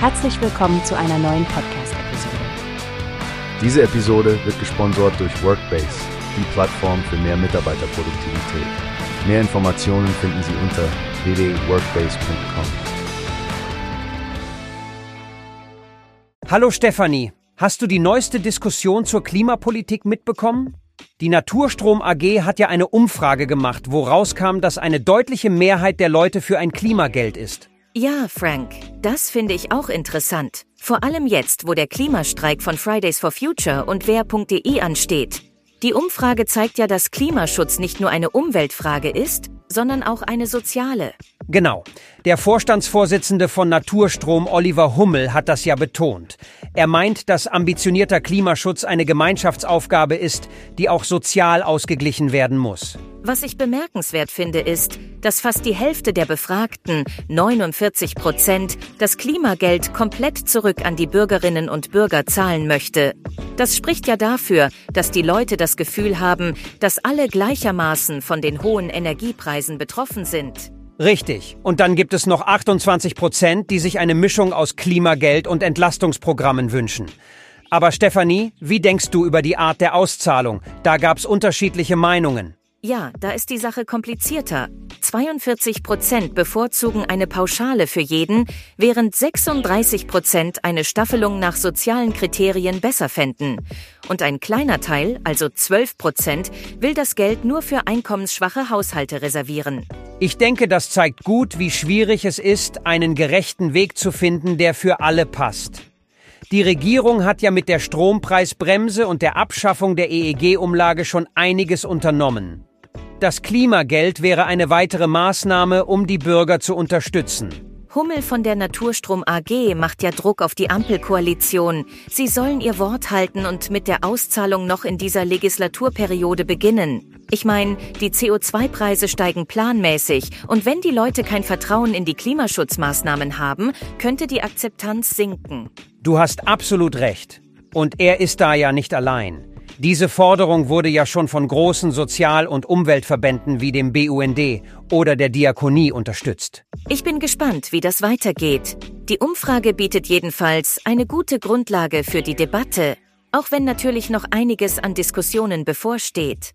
Herzlich willkommen zu einer neuen Podcast-Episode. Diese Episode wird gesponsert durch Workbase, die Plattform für mehr Mitarbeiterproduktivität. Mehr Informationen finden Sie unter www.workbase.com. Hallo Stefanie, hast du die neueste Diskussion zur Klimapolitik mitbekommen? Die Naturstrom AG hat ja eine Umfrage gemacht, wo rauskam, dass eine deutliche Mehrheit der Leute für ein Klimageld ist. Ja, Frank, das finde ich auch interessant. Vor allem jetzt, wo der Klimastreik von Fridays for Future und wer.de ansteht. Die Umfrage zeigt ja, dass Klimaschutz nicht nur eine Umweltfrage ist, sondern auch eine soziale. Genau. Der Vorstandsvorsitzende von Naturstrom, Oliver Hummel, hat das ja betont. Er meint, dass ambitionierter Klimaschutz eine Gemeinschaftsaufgabe ist, die auch sozial ausgeglichen werden muss. Was ich bemerkenswert finde, ist, dass fast die Hälfte der Befragten, 49 Prozent, das Klimageld komplett zurück an die Bürgerinnen und Bürger zahlen möchte. Das spricht ja dafür, dass die Leute das Gefühl haben, dass alle gleichermaßen von den hohen Energiepreisen betroffen sind. Richtig. Und dann gibt es noch 28 Prozent, die sich eine Mischung aus Klimageld und Entlastungsprogrammen wünschen. Aber Stefanie, wie denkst du über die Art der Auszahlung? Da gab es unterschiedliche Meinungen. Ja, da ist die Sache komplizierter. 42 Prozent bevorzugen eine Pauschale für jeden, während 36 Prozent eine Staffelung nach sozialen Kriterien besser fänden. Und ein kleiner Teil, also 12 Prozent, will das Geld nur für einkommensschwache Haushalte reservieren. Ich denke, das zeigt gut, wie schwierig es ist, einen gerechten Weg zu finden, der für alle passt. Die Regierung hat ja mit der Strompreisbremse und der Abschaffung der EEG-Umlage schon einiges unternommen. Das Klimageld wäre eine weitere Maßnahme, um die Bürger zu unterstützen. Hummel von der Naturstrom AG macht ja Druck auf die Ampelkoalition. Sie sollen ihr Wort halten und mit der Auszahlung noch in dieser Legislaturperiode beginnen. Ich meine, die CO2-Preise steigen planmäßig und wenn die Leute kein Vertrauen in die Klimaschutzmaßnahmen haben, könnte die Akzeptanz sinken. Du hast absolut recht. Und er ist da ja nicht allein. Diese Forderung wurde ja schon von großen Sozial- und Umweltverbänden wie dem BUND oder der Diakonie unterstützt. Ich bin gespannt, wie das weitergeht. Die Umfrage bietet jedenfalls eine gute Grundlage für die Debatte, auch wenn natürlich noch einiges an Diskussionen bevorsteht.